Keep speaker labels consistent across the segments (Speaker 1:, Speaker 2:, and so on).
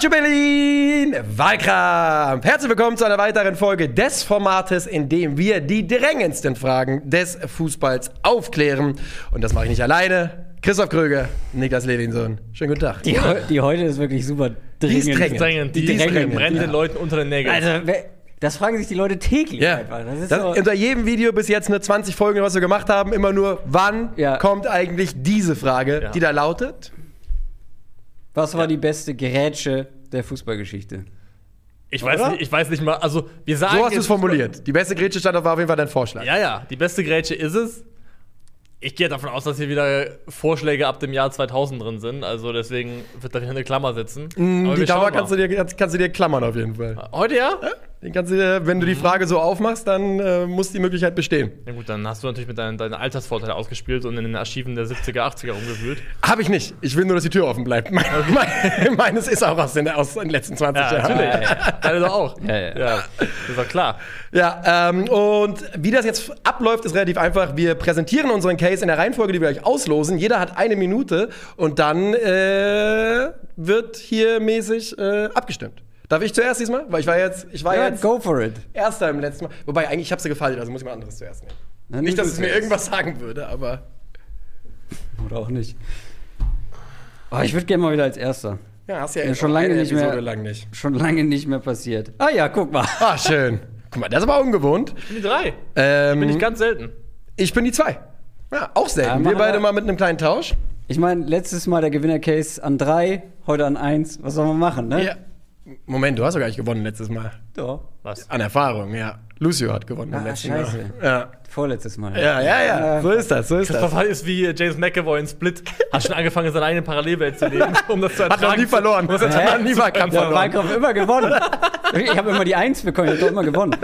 Speaker 1: Calcio Berlin, Wahlkampf. Herzlich willkommen zu einer weiteren Folge des Formates, in dem wir die drängendsten Fragen des Fußballs aufklären. Und das mache ich nicht alleine. Christoph Kröger, Niklas Levinson. Schönen guten Tag.
Speaker 2: Die, die heute ist wirklich super dringend.
Speaker 1: ist drängend.
Speaker 3: Drängend, die,
Speaker 2: Die
Speaker 3: die
Speaker 2: drängen.
Speaker 3: brennt
Speaker 2: Ja.
Speaker 3: den Leuten unter den Nägeln.
Speaker 2: Also, wer- das fragen sich die Leute täglich
Speaker 1: Ja.
Speaker 2: einfach. Das ist
Speaker 1: Das,
Speaker 2: so,
Speaker 1: unter jedem Video bis jetzt nur 20 Folgen, was wir gemacht haben, immer nur, wann
Speaker 2: Ja.
Speaker 1: kommt eigentlich diese Frage,
Speaker 3: Ja.
Speaker 1: die da lautet?
Speaker 2: Was war die beste Gerätsche der Fußballgeschichte?
Speaker 3: ich, weiß
Speaker 1: oder?
Speaker 3: nicht, ich weiß nicht mal, also wir sagen.
Speaker 1: So hast du es formuliert. Die beste Grätsche stand auf war auf jeden Fall dein Vorschlag.
Speaker 3: Ja, ja, die beste Grätsche ist es. Ich gehe davon aus, dass hier wieder Vorschläge ab dem Jahr 2000 drin sind. Also deswegen wird da wieder eine Klammer sitzen.
Speaker 1: Mm, Die Dauer kannst du, dir, kannst, kannst du dir klammern auf jeden Fall.
Speaker 3: Heute ja?
Speaker 1: Den kannst du dir, wenn du die Frage so aufmachst, dann äh, muss die Möglichkeit bestehen.
Speaker 3: Na gut, dann hast du natürlich mit deinen, deinen Altersvorteil ausgespielt und in den Archiven der 70er, 80er rumgewühlt.
Speaker 1: Habe ich nicht. Ich will nur, dass die Tür offen bleibt. Mein, mein, meines ist auch aus den, aus den letzten 20
Speaker 3: Ja,
Speaker 1: Jahren.
Speaker 3: natürlich. Deine doch auch.
Speaker 2: Ja, ja.
Speaker 3: Das ist doch klar.
Speaker 1: Ja, ähm, und wie das jetzt abläuft, ist relativ einfach. Wir präsentieren unseren Case in der Reihenfolge, die wir euch auslosen. Jeder hat eine Minute und dann äh, wird hier mäßig äh, abgestimmt. Darf ich zuerst diesmal? Weil ich war jetzt, ich war
Speaker 2: Ja,
Speaker 1: jetzt
Speaker 2: go for it.
Speaker 1: Erster im letzten Mal. Wobei, eigentlich, ich habe sie gefallen, also muss ich mal anderes zuerst nehmen.
Speaker 2: Dann
Speaker 1: Nicht, dass es mir irgendwas sagen würde, aber
Speaker 2: Oder auch nicht. Oh, ich würde gerne mal wieder als Erster.
Speaker 1: ja, hast ja,
Speaker 2: Ja, schon lange nicht mehr.
Speaker 1: Lang nicht.
Speaker 2: Schon lange nicht mehr passiert. Ah ja, guck mal.
Speaker 1: Ah, schön. Guck mal, das ist aber ungewohnt.
Speaker 3: Ich bin die drei.
Speaker 1: Ähm,
Speaker 3: Bin ich ganz selten.
Speaker 1: ich bin die zwei. Ja, auch
Speaker 2: Ja,
Speaker 1: selten.
Speaker 2: machen
Speaker 1: wir beide mal mit einem kleinen Tausch.
Speaker 2: Ich meine, letztes Mal der Gewinner-Case an drei, heute an eins. Was soll man machen, ne?
Speaker 1: Ja. Moment, du hast doch gar nicht gewonnen letztes Mal.
Speaker 2: Doch.
Speaker 3: Was?
Speaker 1: An Erfahrung, ja. Lucio hat gewonnen
Speaker 2: Ah,
Speaker 1: letzten
Speaker 2: scheiße.
Speaker 1: Mal. Ja.
Speaker 2: Vorletztes Mal.
Speaker 1: ja, ja, ja. So ist das, so ist
Speaker 3: Christoph
Speaker 1: das.
Speaker 3: ist wie James McAvoy in Split. Hat schon angefangen, seine eigene Parallelwelt zu leben, um das zu
Speaker 1: Hat noch nie verloren.
Speaker 3: Das
Speaker 1: Hat nie Wahlkampf
Speaker 2: Ja,
Speaker 1: verloren.
Speaker 2: Wahlkampf immer gewonnen. Ich habe immer die Eins bekommen, ich habe doch immer gewonnen.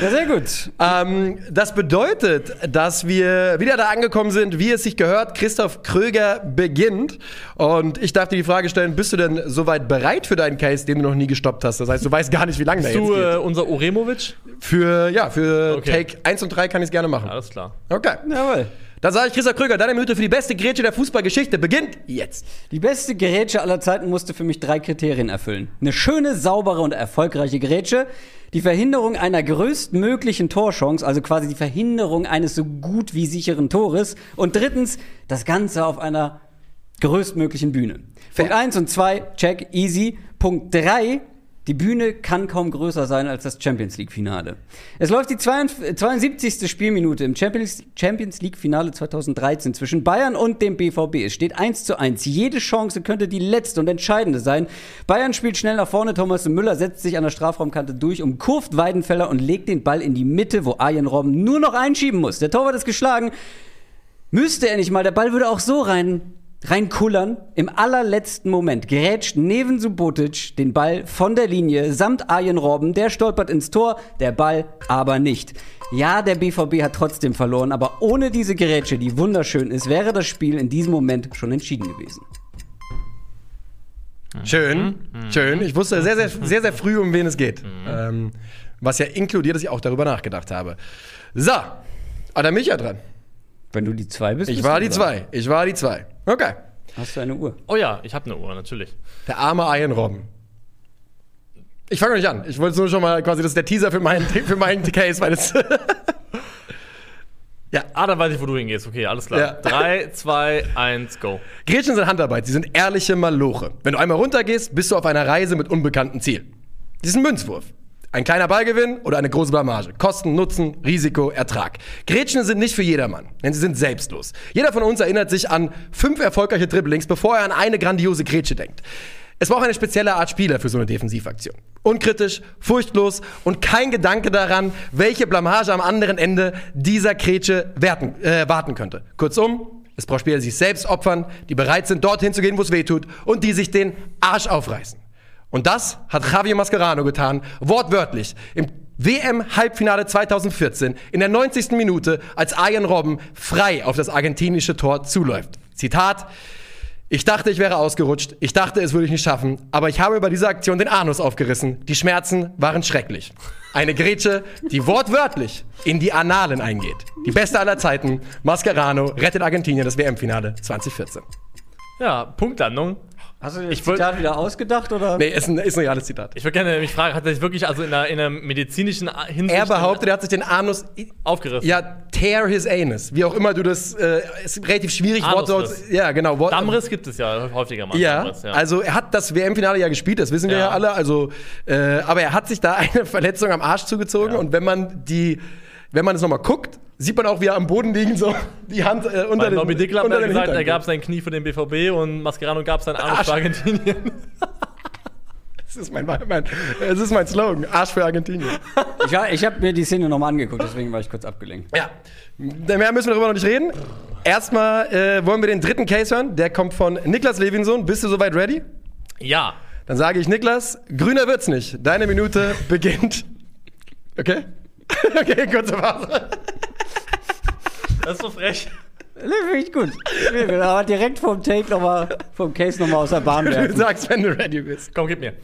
Speaker 2: Ja, sehr gut.
Speaker 1: Ähm, das bedeutet, dass wir wieder da angekommen sind, wie es sich gehört. Christoph Kröger beginnt. Und ich darf dir die Frage stellen: Bist du denn soweit bereit für deinen Case, den du noch nie gestoppt hast? Das heißt, du weißt gar nicht, wie lange der
Speaker 3: Bist
Speaker 1: jetzt
Speaker 3: du
Speaker 1: geht.
Speaker 3: äh, unser Uremovic?
Speaker 1: Für, ja, für
Speaker 3: Okay.
Speaker 1: Take 1 und 3 kann ich es gerne machen.
Speaker 3: Alles klar.
Speaker 1: Okay.
Speaker 2: Jawohl.
Speaker 1: Dann sage ich Christoph Kröger, deine Minute für die beste Grätsche der Fußballgeschichte beginnt jetzt.
Speaker 2: Die beste Gerätsche aller Zeiten musste für mich drei Kriterien erfüllen. Eine schöne, saubere und erfolgreiche Gerätsche, die Verhinderung einer größtmöglichen Torchance, also quasi die Verhinderung eines so gut wie sicheren Tores. Und drittens, das Ganze auf einer größtmöglichen Bühne. Punkt 1 und 2, check, easy. Punkt 3, die Bühne kann kaum größer sein als das Champions League-Finale. Es läuft die 72. 72. Spielminute im Champions, League-Finale 2013 zwischen Bayern und dem BVB. Es steht 1 zu 1. Jede Chance könnte die letzte und entscheidende sein. Bayern spielt schnell nach vorne. Thomas Müller setzt sich an der Strafraumkante durch, umkurvt Weidenfeller und legt den Ball in die Mitte, wo Arjen Robben nur noch einschieben muss. Der Torwart ist geschlagen. Müsste er nicht mal, der Ball würde auch so rein, reinkullern. Im allerletzten Moment grätscht Neven Subotic den Ball von der Linie samt Arjen Robben. Der stolpert ins Tor, der Ball aber nicht. Ja, der BVB hat trotzdem verloren, aber ohne diese Grätsche, die wunderschön ist, wäre das Spiel in diesem Moment schon entschieden gewesen.
Speaker 1: Schön, schön. Ich wusste sehr, sehr, sehr, sehr früh, um wen es geht. Ähm, was ja inkludiert, dass ich auch darüber nachgedacht habe. So, ah, da bin ich ja dran.
Speaker 2: Wenn du die zwei bist,
Speaker 1: Ich
Speaker 2: bist
Speaker 1: war
Speaker 2: du
Speaker 1: die
Speaker 2: dran.
Speaker 1: zwei. Ich war die zwei. Okay.
Speaker 2: Hast du eine Uhr?
Speaker 3: Oh ja, ich habe eine Uhr, natürlich.
Speaker 1: Der arme Iron Robben. Ich fange noch nicht an. Ich wollte nur schon mal quasi, das ist der Teaser für meinen, für meinen Case, weil es.
Speaker 3: Ah, dann weiß ich, wo du hingehst. Okay, alles klar.
Speaker 1: Ja.
Speaker 3: Drei, zwei, eins, go.
Speaker 1: Gretchen sind Handarbeit. Sie sind ehrliche Maloche. Wenn du einmal runtergehst, bist du auf einer Reise mit unbekanntem Ziel. Sie ist ein Münzwurf. Ein kleiner Ballgewinn oder eine große Blamage. Kosten, Nutzen, Risiko, Ertrag. Gretchen sind nicht für jedermann, denn sie sind selbstlos. Jeder von uns erinnert sich an fünf erfolgreiche Dribblings, bevor er an eine grandiose Grätsche denkt. Es braucht eine spezielle Art Spieler für so eine Defensivaktion. Unkritisch, furchtlos und kein Gedanke daran, welche Blamage am anderen Ende dieser Grätsche werten, äh, warten könnte. Kurzum, es braucht Spieler, die sich selbst opfern, die bereit sind, dorthin zu gehen, wo es weh tut und die sich den Arsch aufreißen. Und das hat Javier Mascherano getan, wortwörtlich, im WM-Halbfinale 2014, in der 90. Minute, als Arjen Robben frei auf das argentinische Tor zuläuft. Zitat, ich dachte, ich wäre ausgerutscht, ich dachte, es würde ich nicht schaffen, aber ich habe bei dieser Aktion den Anus aufgerissen. Die Schmerzen waren schrecklich. Eine Grätsche, die wortwörtlich in die Annalen eingeht. Die beste aller Zeiten, Mascherano rettet Argentinien das WM-Finale 2014.
Speaker 3: Ja, Punktlandung.
Speaker 2: Hast du dir das
Speaker 3: Ich wollt-
Speaker 2: Zitat wieder ausgedacht oder?
Speaker 1: Nee, ist ein, ist ein reales Zitat.
Speaker 3: Ich würde gerne mich fragen, hat er sich wirklich also in einer, in einer medizinischen Hinsicht
Speaker 1: Er behauptet, er hat sich den Anus
Speaker 3: aufgerissen?
Speaker 1: Ja, tear his anus. Wie auch immer du das, äh, ist relativ schwierig. Worte, ja, genau. Wort,
Speaker 3: Dammriss gibt es ja häufiger mal.
Speaker 1: Ja,
Speaker 3: Dammriss,
Speaker 1: also er hat das WM-Finale ja gespielt, das wissen wir ja,
Speaker 3: Ja.
Speaker 1: alle. Also, äh, aber er hat sich da eine Verletzung am Arsch zugezogen
Speaker 3: Ja.
Speaker 1: und wenn man die, wenn man es nochmal guckt, sieht man auch, wie er am Boden liegen so die Hand äh, unter
Speaker 3: Bei
Speaker 1: den
Speaker 3: Nobby Dickler hat
Speaker 1: unter
Speaker 3: er
Speaker 1: den
Speaker 3: gesagt, er gab sein Knie für den BVB und Mascherano gab sein Arsch
Speaker 1: Arsch.
Speaker 3: für Argentinien.
Speaker 1: Das ist mein, mein, das ist mein Slogan, Arsch für Argentinien.
Speaker 2: Ich, ich habe mir die Szene nochmal angeguckt, deswegen war ich kurz abgelenkt.
Speaker 1: Ja, mehr müssen wir darüber noch nicht reden. Erstmal äh, wollen wir den dritten Case hören. Der kommt von Niklas Levinson. Bist du soweit ready?
Speaker 3: ja.
Speaker 1: Dann sage ich, Niklas, grüner wird's nicht. Deine Minute beginnt. Okay? Okay, kurze Pause.
Speaker 3: Das ist so frech.
Speaker 2: Nee, finde ich gut. Aber direkt vom Take nochmal, vom Case nochmal aus der Bahn
Speaker 1: Du
Speaker 2: werfen.
Speaker 1: sagst, wenn du ready bist.
Speaker 3: Komm, gib mir.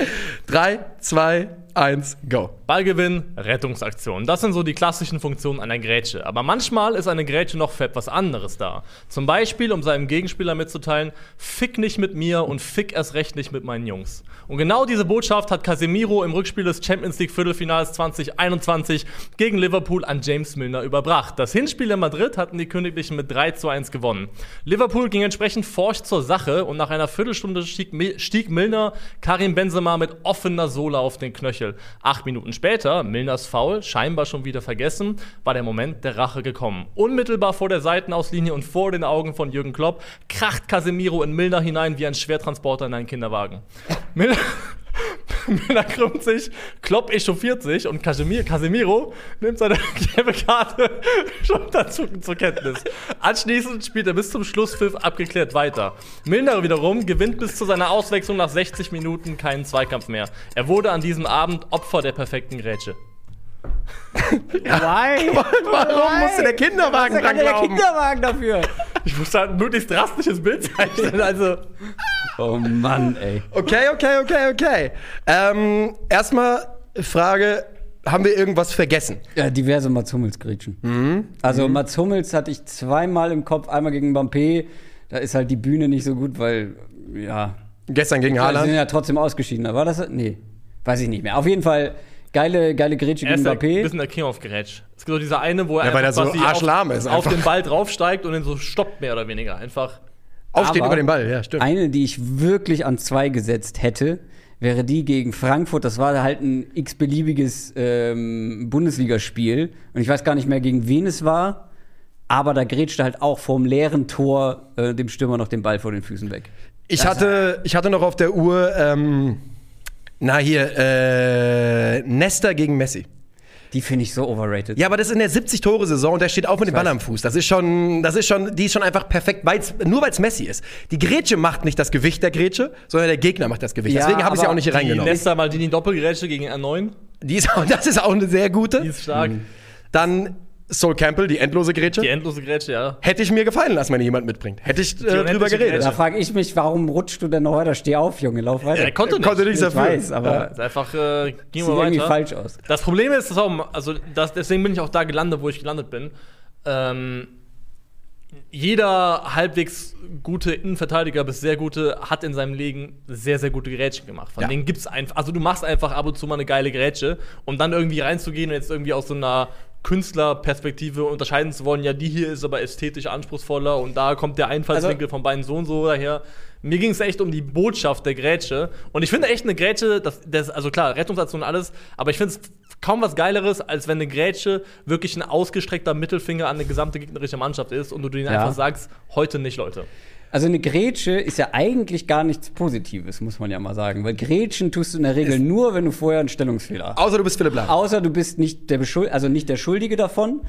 Speaker 1: Drei, zwei, eins, go.
Speaker 3: Ballgewinn, Rettungsaktion. Das sind so die klassischen Funktionen einer Grätsche. Aber manchmal ist eine Grätsche noch für etwas anderes da. Zum Beispiel, um seinem Gegenspieler mitzuteilen, fick nicht mit mir und fick erst recht nicht mit meinen Jungs. Und genau diese Botschaft hat Casemiro im Rückspiel des Champions League Viertelfinals 2021 gegen Liverpool an James Milner überbracht. Das Hinspiel in Madrid hatten die Königlichen mit 3 zu 1 gewonnen. Liverpool ging entsprechend forsch zur Sache und nach einer Viertelstunde stieg Milner Karim Benzema mit offener Sohle auf den Knöchel. Acht Minuten später, Milners Foul, scheinbar schon wieder vergessen, war der Moment der Rache gekommen. Unmittelbar vor der Seitenauslinie und vor den Augen von Jürgen Klopp kracht Casemiro in Milner hinein wie ein Schwertransporter in einen Kinderwagen. Milner, Milner krümmt sich, Klopp echauffiert sich und Casemiro, Casemiro nimmt seine gelbe Karte schulterzuckend zur Kenntnis. Anschließend spielt er bis zum Schlusspfiff abgeklärt weiter. Milner wiederum gewinnt bis zu seiner Auswechslung nach 60 Minuten keinen Zweikampf mehr. Er wurde an diesem Abend Opfer der perfekten Grätsche.
Speaker 2: Why?
Speaker 1: Warum musste der Kinderwagen dran
Speaker 2: der
Speaker 1: glauben?
Speaker 2: Kinderwagen dafür?
Speaker 3: Ich musste halt ein möglichst drastisches Bild zeichnen. Also,
Speaker 2: Oh Mann, ey.
Speaker 1: Okay, okay, okay, okay. Ähm, erstmal Frage, haben wir irgendwas vergessen?
Speaker 2: Ja, diverse Mats Hummels-Grätschen.
Speaker 1: Mhm.
Speaker 2: Also Mats Hummels hatte ich zweimal im Kopf, einmal gegen Mbappé. Da ist halt die Bühne nicht so gut, weil, ja,
Speaker 1: Gestern gegen
Speaker 2: wir sind
Speaker 1: Haaland.
Speaker 2: ja trotzdem ausgeschieden. War das? Nee, weiß ich nicht mehr. Auf jeden Fall geile, geile Grätsche gegen
Speaker 3: ist ein
Speaker 2: Mbappé.
Speaker 3: bisschen der King of Grätsch. Es gibt so dieser eine, wo er
Speaker 1: Ja, weil
Speaker 3: einfach
Speaker 1: er so
Speaker 3: auf,
Speaker 1: ist
Speaker 3: auf den Ball draufsteigt und ihn so stoppt, mehr oder weniger. Einfach.
Speaker 1: Aufsteht
Speaker 2: Aber
Speaker 1: über den Ball, ja, stimmt.
Speaker 2: Eine, die ich wirklich an zwei gesetzt hätte, wäre die gegen Frankfurt. Das war halt ein x-beliebiges ähm, Bundesligaspiel. Und ich weiß gar nicht mehr, gegen wen es war. Aber da grätschte halt auch vorm leeren Tor äh, dem Stürmer noch den Ball vor den Füßen weg.
Speaker 1: Ich hatte, ich hatte noch auf der Uhr, ähm, na hier, äh, Nesta gegen Messi.
Speaker 2: Die finde ich so overrated.
Speaker 1: Ja, aber das ist in der 70-Tore-Saison und der steht auch mit dem Ball am Fuß. Das ist schon, das ist schon, die ist schon einfach perfekt, weil's, nur weil es Messi ist. Die Grätsche macht nicht das Gewicht der Grätsche, sondern der Gegner macht das Gewicht.
Speaker 2: Ja,
Speaker 1: Deswegen habe ich sie auch nicht hier
Speaker 3: Die
Speaker 1: reingenommen.
Speaker 3: Nesta Maldini Doppelgrätsche gegen R9.
Speaker 1: Die ist auch, das ist auch eine sehr gute.
Speaker 3: Die ist stark.
Speaker 1: Dann Sol Campbell, die endlose Grätsche.
Speaker 3: Die endlose Grätsche, ja.
Speaker 1: Hätte ich mir gefallen lassen, wenn jemand mitbringt. Hätte ich äh, drüber geredet.
Speaker 3: Grätsche.
Speaker 2: Da frage ich mich, warum rutschst du denn noch weiter? Steh auf, Junge, lauf weiter.
Speaker 3: Er konnte nicht.
Speaker 1: Konnte nichts
Speaker 2: ich
Speaker 1: dafür.
Speaker 2: weiß, aber
Speaker 1: Ja.
Speaker 3: Ist einfach, äh,
Speaker 2: sieht
Speaker 3: gehen wir
Speaker 2: irgendwie
Speaker 3: weiter.
Speaker 2: falsch aus.
Speaker 3: Das Problem ist, dass auch, also das, deswegen bin ich auch da gelandet, wo ich gelandet bin. Ähm, jeder halbwegs gute Innenverteidiger bis sehr gute hat in seinem Leben sehr, sehr gute Grätschen gemacht. Von
Speaker 1: Ja.
Speaker 3: denen gibt's einfach, also du machst einfach ab und zu mal eine geile Grätsche, um dann irgendwie reinzugehen und jetzt irgendwie aus so einer Künstlerperspektive unterscheiden zu wollen, ja, die hier ist aber ästhetisch anspruchsvoller und da kommt der Einfallswinkel von beiden so und so daher. Mir ging es echt um die Botschaft der Grätsche. Und ich finde echt eine Grätsche, das, das, also klar, Rettungsaktion und alles, aber ich finde es kaum was Geileres, als wenn eine Grätsche wirklich ein ausgestreckter Mittelfinger an eine gesamte gegnerische Mannschaft ist und du denen
Speaker 2: Ja.
Speaker 3: einfach sagst, heute nicht, Leute.
Speaker 2: Also eine Grätsche ist ja eigentlich gar nichts Positives, muss man ja mal sagen. Weil Grätschen tust du in der Regel nur, wenn du vorher einen Stellungsfehler hast.
Speaker 1: Außer du bist Philipp Lahm.
Speaker 2: Außer du bist nicht der Beschuld also nicht der Schuldige davon.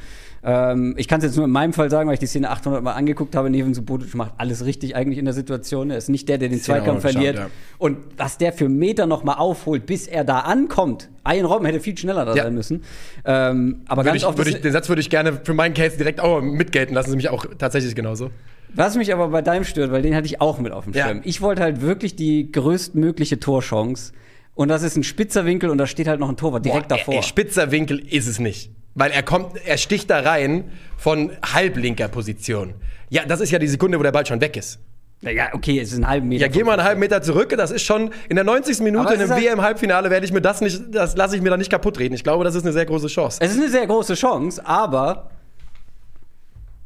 Speaker 2: Ähm, ich kann es jetzt nur in meinem Fall sagen, weil ich die Szene 800 Mal angeguckt habe. Neven Subotic macht alles richtig eigentlich in der Situation. Er ist nicht der, der den Zweikampf verliert.
Speaker 1: ja.
Speaker 2: Und was der für Meter noch mal aufholt, bis er da ankommt. Ian Robben hätte viel schneller da
Speaker 1: Ja.
Speaker 2: sein müssen. Ähm, aber
Speaker 1: Würde
Speaker 2: ganz
Speaker 1: ich,
Speaker 2: oft ist-
Speaker 1: ich, den Satz würde ich gerne für meinen Case direkt auch mitgelten lassen. Sie mich auch tatsächlich genauso.
Speaker 2: Was mich aber bei deinem stört, weil den hatte ich auch mit auf dem
Speaker 1: Ja.
Speaker 2: Schirm. Ich wollte halt wirklich die größtmögliche Torchance. Und das ist ein spitzer Winkel und da steht halt noch ein Torwart direkt
Speaker 1: Boah,
Speaker 2: davor.
Speaker 1: Ey, spitzer Winkel ist es nicht. Weil er kommt, er sticht da rein von halblinker Position. Ja, das ist ja die Sekunde, wo der Ball schon weg ist.
Speaker 2: Naja, okay, es ist ein halben Meter.
Speaker 1: Ja, geh mal einen halben Meter zurück. Das ist schon in der 90. Minute in einem
Speaker 2: halt-
Speaker 1: WM-Halbfinale werde ich mir das nicht, das lasse ich mir da nicht kaputt reden. Ich glaube, das ist eine sehr große Chance.
Speaker 2: Es ist eine sehr große Chance, aber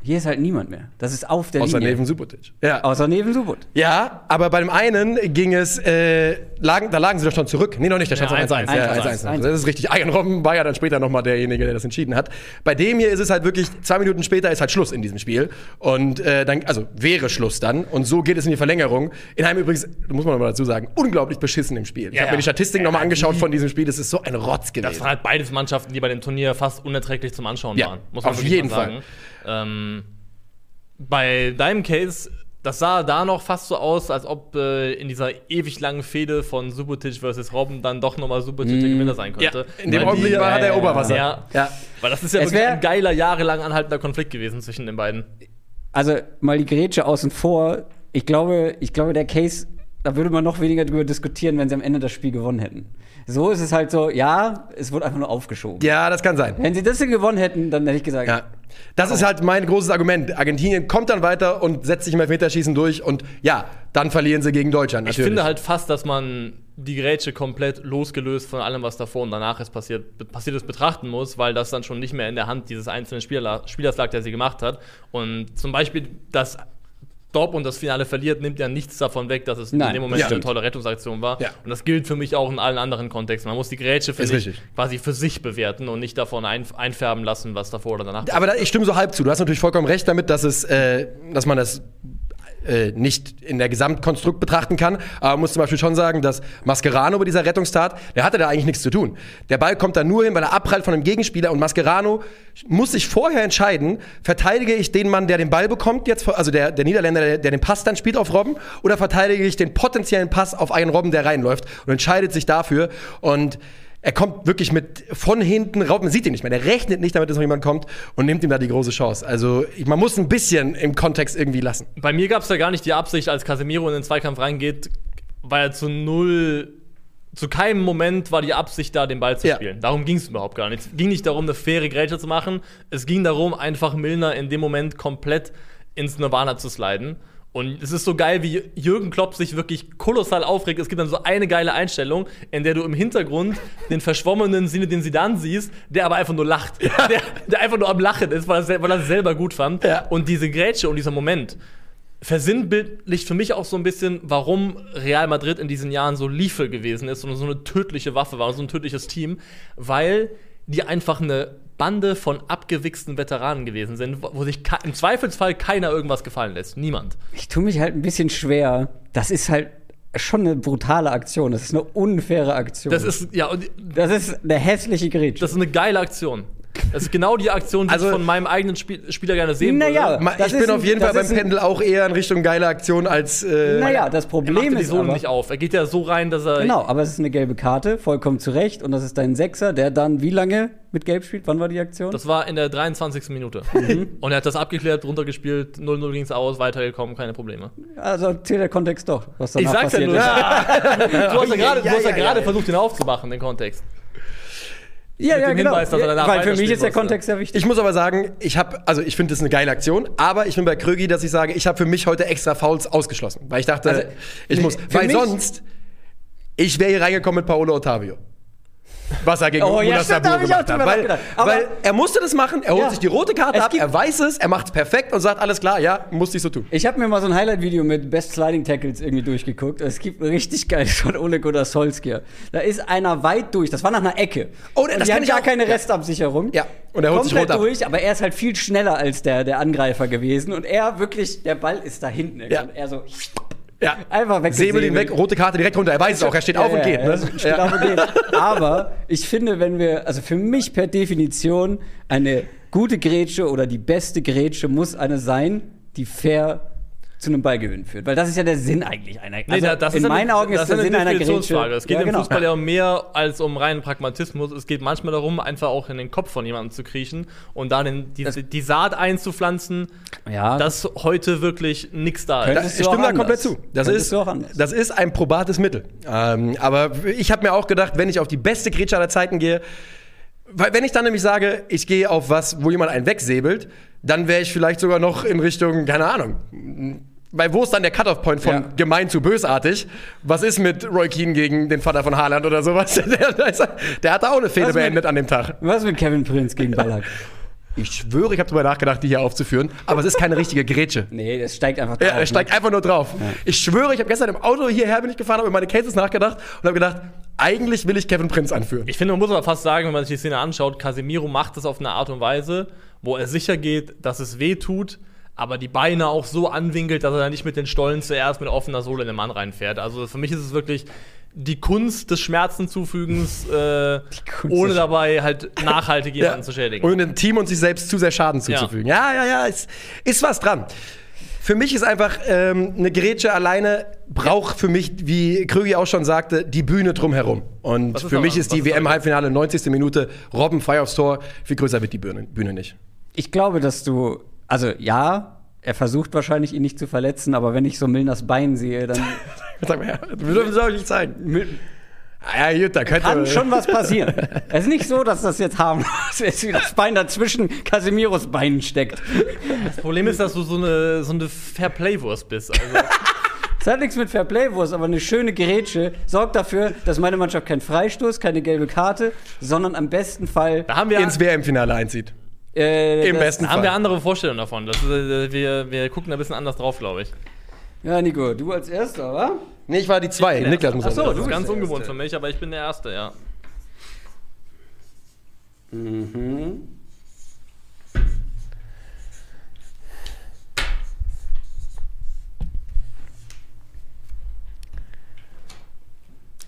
Speaker 2: hier ist halt niemand mehr. Das ist auf der
Speaker 1: Außer
Speaker 2: Linie.
Speaker 1: Neven Subotic. Ja.
Speaker 2: Außer Neven Subot.
Speaker 1: Ja, aber bei dem einen ging es, äh, lagen, da lagen sie doch schon zurück. Nee, noch nicht, da stand
Speaker 3: Ja,
Speaker 1: es noch 1-1.
Speaker 3: 1-1,
Speaker 1: Ja,
Speaker 2: 1-1.
Speaker 1: 1-1. Das ist richtig. Ian Robben war ja dann später nochmal derjenige, der das entschieden hat. Bei dem hier ist es halt wirklich, zwei Minuten später ist halt Schluss in diesem Spiel. Und äh, dann, also wäre Schluss dann. Und so geht es in die Verlängerung. In einem übrigens, muss man nochmal dazu sagen, unglaublich beschissen im Spiel. Ich
Speaker 3: Ja,
Speaker 1: habe mir
Speaker 3: ja.
Speaker 1: die Statistik nochmal angeschaut von diesem Spiel. Das ist so ein Rotz
Speaker 3: Das
Speaker 1: gewesen.
Speaker 3: waren halt beides Mannschaften, die bei dem Turnier fast unerträglich zum Anschauen
Speaker 1: Ja,
Speaker 3: waren. Muss man
Speaker 1: auf jeden
Speaker 3: sagen. Ähm, bei deinem Case, das sah da noch fast so aus, als ob äh, in dieser ewig langen Fehde von Subotic versus Robben dann doch nochmal Subotic der Gewinner sein
Speaker 1: Ja,
Speaker 3: könnte.
Speaker 1: in dem Augenblick
Speaker 3: die-
Speaker 1: war
Speaker 2: ja,
Speaker 1: der
Speaker 2: ja,
Speaker 1: Oberwasser.
Speaker 3: Ja.
Speaker 1: ja.
Speaker 3: Weil das ist ja
Speaker 2: Es
Speaker 3: wirklich ein geiler, jahrelang anhaltender Konflikt gewesen zwischen den beiden.
Speaker 2: Also mal die Grätsche außen vor. Ich glaube, ich glaube, der Case, da würde man noch weniger drüber diskutieren, wenn sie am Ende das Spiel gewonnen hätten. So ist es halt so, ja, es wurde einfach nur aufgeschoben.
Speaker 1: ja, das kann sein.
Speaker 2: Wenn sie das hier gewonnen hätten, dann hätte ich gesagt,
Speaker 1: Ja. Das ist halt mein großes Argument. Argentinien kommt dann weiter und setzt sich im Elfmeterschießen durch und ja, dann verlieren sie gegen Deutschland.
Speaker 3: Ich
Speaker 1: Natürlich.
Speaker 3: finde halt fast, dass man die Grätsche komplett losgelöst von allem, was davor und danach ist passiert, passiert ist, betrachten muss, weil das dann schon nicht mehr in der Hand dieses einzelnen Spieler, Spielers lag, der sie gemacht hat. Und zum Beispiel, dass Dortmund das Finale verliert, nimmt ja nichts davon weg, dass es
Speaker 2: Nein,
Speaker 3: in dem Moment
Speaker 1: ja.
Speaker 3: eine tolle Rettungsaktion war.
Speaker 1: Ja.
Speaker 3: Und das gilt für mich auch in allen anderen Kontexten. Man muss die Grätsche,
Speaker 1: Ist
Speaker 3: finde ich,
Speaker 1: richtig.
Speaker 3: quasi für sich bewerten und nicht davon ein, einfärben lassen, was davor oder danach
Speaker 1: Aber da, ich stimme so halb zu. Du hast natürlich vollkommen recht damit, dass, es, äh, dass man das äh, nicht in der Gesamtkonstrukt betrachten kann. Aber man muss zum Beispiel schon sagen, dass Mascherano bei dieser Rettungstat, der hatte da eigentlich nichts zu tun. Der Ball kommt da nur hin, weil er abprallt von einem Gegenspieler und Mascherano muss sich vorher entscheiden, verteidige ich den Mann, der den Ball bekommt, jetzt, also der, der Niederländer, der, der den Pass dann spielt auf Robben, oder verteidige ich den potenziellen Pass auf einen Robben, der reinläuft und entscheidet sich dafür. Und er kommt wirklich mit von hinten rauf, man sieht ihn nicht mehr, der rechnet nicht damit, dass noch jemand kommt und nimmt ihm da die große Chance. Also ich, man muss ein bisschen im Kontext irgendwie lassen.
Speaker 3: Bei mir gab es da gar nicht die Absicht, als Casemiro in den Zweikampf reingeht, weil er zu null, zu keinem Moment war die Absicht da, den Ball zu
Speaker 1: Ja.
Speaker 3: spielen. Darum ging es überhaupt gar nicht. Es ging nicht darum, eine faire Grätsche zu machen. Es ging darum, einfach Milner in dem Moment komplett ins Nirvana zu sliden. Und es ist so geil, wie Jürgen Klopp sich wirklich kolossal aufregt. Es gibt dann so eine geile Einstellung, in der du im Hintergrund den verschwommenen Sinne, den sie dann siehst, der aber einfach nur lacht. Der, der einfach nur am Lachen ist, er, weil er es selber gut fand.
Speaker 1: Ja.
Speaker 3: Und diese Grätsche und dieser Moment, versinnbildlicht für mich auch so ein bisschen, warum Real Madrid in diesen Jahren so Liefe gewesen ist und so eine tödliche Waffe war, so ein tödliches Team, weil die einfach eine Bande von abgewichsten Veteranen gewesen sind, wo sich im Zweifelsfall keiner irgendwas gefallen lässt. Niemand.
Speaker 2: ich tue mich halt ein bisschen schwer. Das ist halt schon eine brutale Aktion. Das ist eine unfaire Aktion.
Speaker 3: Das ist, ja, und
Speaker 2: das ist eine hässliche Grätsche.
Speaker 3: das ist eine geile Aktion. Das ist genau die Aktion, die
Speaker 1: Also-
Speaker 3: ich von meinem eigenen Spiel Spieler gerne sehen
Speaker 2: Naja,
Speaker 3: würde.
Speaker 1: Ich bin
Speaker 2: ein-
Speaker 1: auf jeden
Speaker 2: das
Speaker 1: Fall beim
Speaker 2: ein-
Speaker 1: Pendel auch eher in Richtung geile Aktion als. Äh,
Speaker 2: naja, das
Speaker 3: Er macht
Speaker 2: Problem
Speaker 3: die
Speaker 2: ist
Speaker 3: Sohlen
Speaker 2: aber,
Speaker 3: nicht auf. Er geht ja so rein, dass er.
Speaker 2: Genau, aber es ist eine gelbe Karte, vollkommen zu Recht. Und das ist dein Sechser, der dann wie lange mit Gelb spielt? Wann war die Aktion?
Speaker 3: Das war in der 23. Minute.
Speaker 2: Mhm.
Speaker 3: Und er hat das abgeklärt, runtergespielt, 0-0 ging es aus, weitergekommen, keine Probleme.
Speaker 2: also zählt der Kontext doch, was danach
Speaker 3: Ich sag's ja nur.
Speaker 2: ist.
Speaker 3: Du hast ja gerade
Speaker 1: Ja,
Speaker 3: ja
Speaker 1: ja, ja.
Speaker 3: versucht, ihn aufzumachen, den Kontext.
Speaker 2: Ja,
Speaker 3: Mit
Speaker 2: ja,
Speaker 3: dem
Speaker 2: genau.
Speaker 3: Hinweis, dass er danach
Speaker 2: Weil für mich ist der
Speaker 3: musste.
Speaker 2: Kontext sehr wichtig.
Speaker 1: Ich muss aber sagen, ich habe, also ich finde das eine geile Aktion, aber ich bin bei Krögi, dass ich sage, ich habe für mich heute extra Fouls ausgeschlossen, weil ich dachte,
Speaker 2: Also,
Speaker 1: ich muss,
Speaker 2: für
Speaker 1: weil sonst, ich wäre hier reingekommen mit Paolo Ottavio. Was er gegen
Speaker 2: Oh, ja, stimmt, hab
Speaker 1: gemacht hat. Weil, weil er musste das machen, er holt
Speaker 2: Ja.
Speaker 1: sich die rote Karte ab, er weiß es, er macht es perfekt und sagt, alles klar, ja, musste ich so tun.
Speaker 2: Ich habe mir mal so ein Highlight-Video mit Best Sliding Tackles irgendwie durchgeguckt. Es gibt ein richtig geiles von Ole Gunnar Solskjaer. Da ist einer weit durch. Das war nach einer Ecke.
Speaker 1: Oh,
Speaker 2: Und
Speaker 1: das
Speaker 2: die
Speaker 1: kenn
Speaker 2: hat
Speaker 1: ich
Speaker 2: gar
Speaker 1: auch.
Speaker 2: keine. Restabsicherung.
Speaker 1: Ja, und er holt sich
Speaker 2: Komplett
Speaker 1: rot ab.
Speaker 2: durch, aber er ist halt viel schneller als der, der Angreifer gewesen. Und er wirklich, der Ball ist da hinten.
Speaker 1: Ja.
Speaker 2: Und er so
Speaker 1: Ja.
Speaker 2: einfach weg.
Speaker 1: Säbel ihn weg, rote Karte direkt runter, er weiß es auch, er steht auf und geht.
Speaker 2: Ja,
Speaker 1: Ne?
Speaker 2: er steht auf und geht. Aber ich finde, wenn wir, also für mich per Definition, eine gute Grätsche oder die beste Grätsche muss eine sein, die fair zu einem Ballgewinn führt. Weil das ist ja der Sinn eigentlich einer.
Speaker 3: Nee,
Speaker 2: Also
Speaker 3: da- das
Speaker 2: in
Speaker 3: ist eine-
Speaker 2: meinen Augen
Speaker 3: das
Speaker 2: ist der
Speaker 3: eine
Speaker 2: Sinn einer Grätsche.
Speaker 3: Es geht
Speaker 2: ja,
Speaker 3: im
Speaker 2: genau.
Speaker 3: Fußball ja um mehr als um reinen Pragmatismus. Es geht manchmal darum, einfach auch in den Kopf von jemandem zu kriechen und da den, die,
Speaker 2: Das-
Speaker 3: die Saat einzupflanzen,
Speaker 2: Ja.
Speaker 3: dass heute wirklich nichts da ist.
Speaker 1: Ich
Speaker 2: Könntest du
Speaker 1: stimme da komplett zu. Das
Speaker 2: Könntest
Speaker 1: ist, das ist ein probates Mittel. Ähm, aber ich habe mir auch gedacht, wenn ich auf die beste Grätsche aller Zeiten gehe, weil wenn ich dann nämlich sage, ich gehe auf was, wo jemand einen wegsäbelt, dann wäre ich vielleicht sogar noch in Richtung, keine Ahnung, Weil wo ist dann der Cut-Off-Point von
Speaker 2: Ja.
Speaker 1: gemein zu bösartig? Was ist mit Roy Keane gegen den Vater von Haaland oder sowas? Der, der, ist- der hat da auch eine Fehde
Speaker 2: mit-
Speaker 1: beendet an dem Tag.
Speaker 2: Was mit Kevin Prince gegen Ballack?
Speaker 1: Ich schwöre, ich habe darüber nachgedacht, die hier aufzuführen, aber es ist keine richtige Grätsche.
Speaker 2: nee, das steigt einfach
Speaker 1: Ja,
Speaker 2: drauf,
Speaker 1: er steigt einfach nur drauf. Ich schwöre, ich habe gestern im Auto hierher bin ich gefahren, habe über meine Cases nachgedacht und habe gedacht, eigentlich will ich Kevin Prince anführen.
Speaker 3: Ich finde, man muss aber fast sagen, wenn man sich die Szene anschaut, Casemiro macht es auf eine Art und Weise, wo er sicher geht, dass es weh tut, aber die Beine auch so anwinkelt, dass er dann nicht mit den Stollen zuerst mit offener Sohle in den Mann reinfährt. Also für mich ist es wirklich die Kunst des Schmerzenzufügens, äh,
Speaker 2: Kunst
Speaker 3: ohne dabei halt nachhaltig jemanden zu schädigen.
Speaker 1: Und dem Team und sich selbst zu sehr Schaden zuzufügen. Ja, ja, ja, ist, ist was dran. Für mich ist einfach ähm, eine Grätsche alleine braucht für mich, wie Krügi auch schon sagte, die Bühne drumherum. Und für mich ist die WM-Halbfinale 90. Minute, Robben Fire aufs Tor, viel größer wird die Bühne, Bühne nicht.
Speaker 2: Ich glaube, dass du, also ja, er versucht wahrscheinlich ihn nicht zu verletzen, aber wenn ich so Milners Bein sehe, dann
Speaker 1: Sag mal, wir dürfen es auch nicht zeigen. Ah, ja, gut, da könnte
Speaker 2: kann schon was passieren. es ist nicht so, dass das jetzt harmlos ist, wie das Bein dazwischen Casemiros Beinen steckt.
Speaker 3: Das Problem ist, dass du so eine, so eine Fair-Play-Wurst bist. Also,
Speaker 2: Es hat nichts mit Fairplay-Wurst, aber eine schöne Gerätsche sorgt dafür, dass meine Mannschaft keinen Freistoß, keine gelbe Karte, sondern am besten Fall
Speaker 3: da haben wir,
Speaker 1: ins WM-Finale einzieht.
Speaker 2: Äh,
Speaker 1: Im besten
Speaker 3: haben wir
Speaker 1: Fall.
Speaker 3: andere Vorstellungen davon. Das ist, äh, wir, wir gucken da ein bisschen anders drauf, glaube ich.
Speaker 2: Ja, Nico, du als Erster, wa?
Speaker 1: Nee, ich war die zwei. Niklas muss
Speaker 2: Ach so,
Speaker 1: auch-
Speaker 2: du
Speaker 3: Das ist
Speaker 2: bist
Speaker 3: ganz ungewohnt
Speaker 2: Erste.
Speaker 3: für mich, aber ich bin der Erste, ja.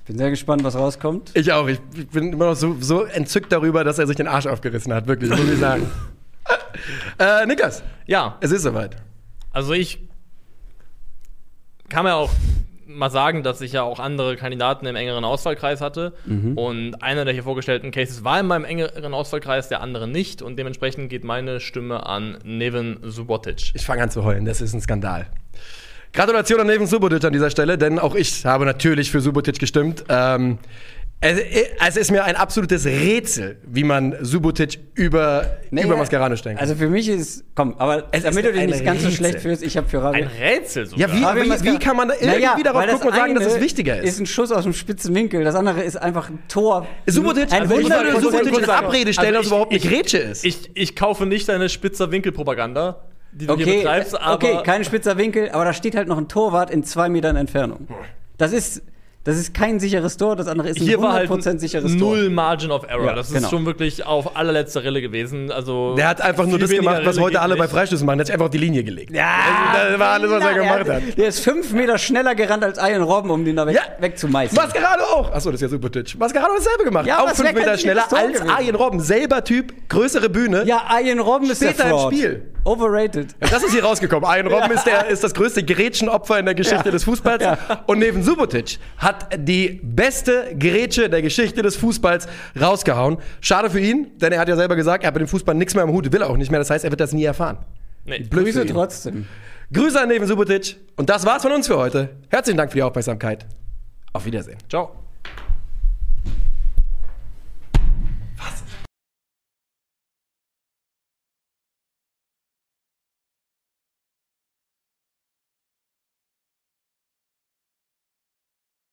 Speaker 2: Bin sehr gespannt, was rauskommt.
Speaker 1: Ich auch. Ich bin immer noch so, so entzückt darüber, dass er sich den Arsch aufgerissen hat. Wirklich, muss ich sagen. äh, Niklas,
Speaker 3: Ja,
Speaker 1: es ist soweit.
Speaker 3: also ich kann mir auch mal sagen, dass ich ja auch andere Kandidaten im engeren Auswahlkreis hatte. Und einer der hier vorgestellten Cases war in meinem engeren Auswahlkreis, der andere nicht. Und dementsprechend geht meine Stimme an Neven Subotic.
Speaker 1: Ich fange an zu heulen. Das ist ein Skandal. Gratulation an Neven Subotic an dieser Stelle, denn auch ich habe natürlich für Subotic gestimmt. Ähm, es, es ist mir ein absolutes Rätsel, wie man Subotic über, über Mascherano stellen kann.
Speaker 2: Also für mich ist, komm, aber
Speaker 1: Es
Speaker 2: damit
Speaker 1: ist
Speaker 2: du dich nicht ganz so
Speaker 1: Rätsel.
Speaker 2: schlecht fühlst, ich habe für Rabi.
Speaker 3: Ein Rätsel sogar.
Speaker 1: ja, wie,
Speaker 2: Rabi
Speaker 1: wie, wie kann man da
Speaker 2: Naja,
Speaker 1: irgendwie darauf gucken und sagen, dass es wichtiger ist?
Speaker 2: Ist ein Schuss aus dem spitzen Winkel, das andere ist einfach ein Tor.
Speaker 1: Subotic,
Speaker 2: ein
Speaker 1: also
Speaker 2: hundertprozentiger-
Speaker 1: Subotic in Abrede stellen,
Speaker 3: also
Speaker 1: dass es überhaupt eine
Speaker 3: ich-
Speaker 1: Grätsche ist.
Speaker 3: Ich, ich kaufe nicht deine spitzer Winkelpropaganda, die du hier
Speaker 2: Okay,
Speaker 3: betreibst, aber
Speaker 2: okay, kein spitzer Winkel, aber da steht halt noch ein Torwart in zwei Metern Entfernung. Das ist, das ist kein sicheres Tor, das andere ist ein
Speaker 3: hier war halt
Speaker 2: 100% sicheres Tor.
Speaker 3: null Margin of Error.
Speaker 2: Ja,
Speaker 3: das ist
Speaker 2: genau.
Speaker 3: schon wirklich auf allerletzter Rille gewesen. Also
Speaker 1: Der hat einfach nur das gemacht, was
Speaker 3: Rille
Speaker 1: heute alle bei. Freistößen machen. Der hat sich einfach auf die Linie gelegt.
Speaker 2: Ja,
Speaker 1: das war alles, was er gemacht hat.
Speaker 2: Der ist fünf Meter schneller gerannt als Ian Robben, um den da weg,
Speaker 1: Ja.
Speaker 2: wegzumeistern.
Speaker 1: Mascherano auch. Achso, das ist ja Subotic. Mascherano hat dasselbe gemacht.
Speaker 2: Ja,
Speaker 1: auch fünf Meter schneller als. Arjen Robben. Selber Typ, größere Bühne.
Speaker 2: Ja, Ian Robben ist
Speaker 1: Später
Speaker 2: der
Speaker 1: im
Speaker 2: Fraud.
Speaker 1: Spiel.
Speaker 2: Overrated.
Speaker 1: Das ist hier rausgekommen. Arjen Robben ist, der, ist das größte Grätschenopfer in der Geschichte
Speaker 2: Ja.
Speaker 1: des Fußballs.
Speaker 2: Ja.
Speaker 1: Und neben Subotic hat die beste Grätsche der Geschichte des Fußballs rausgehauen. Schade für ihn, denn er hat ja selber gesagt, er hat mit dem Fußball nichts mehr am Hut, will er auch nicht mehr. Das heißt, er wird das nie erfahren.
Speaker 3: Nee.
Speaker 2: Grüße trotzdem.
Speaker 1: Grüße an Neven Subotic. Und das war's von uns für heute. Herzlichen Dank für die Aufmerksamkeit. Auf Wiedersehen.
Speaker 3: Ciao.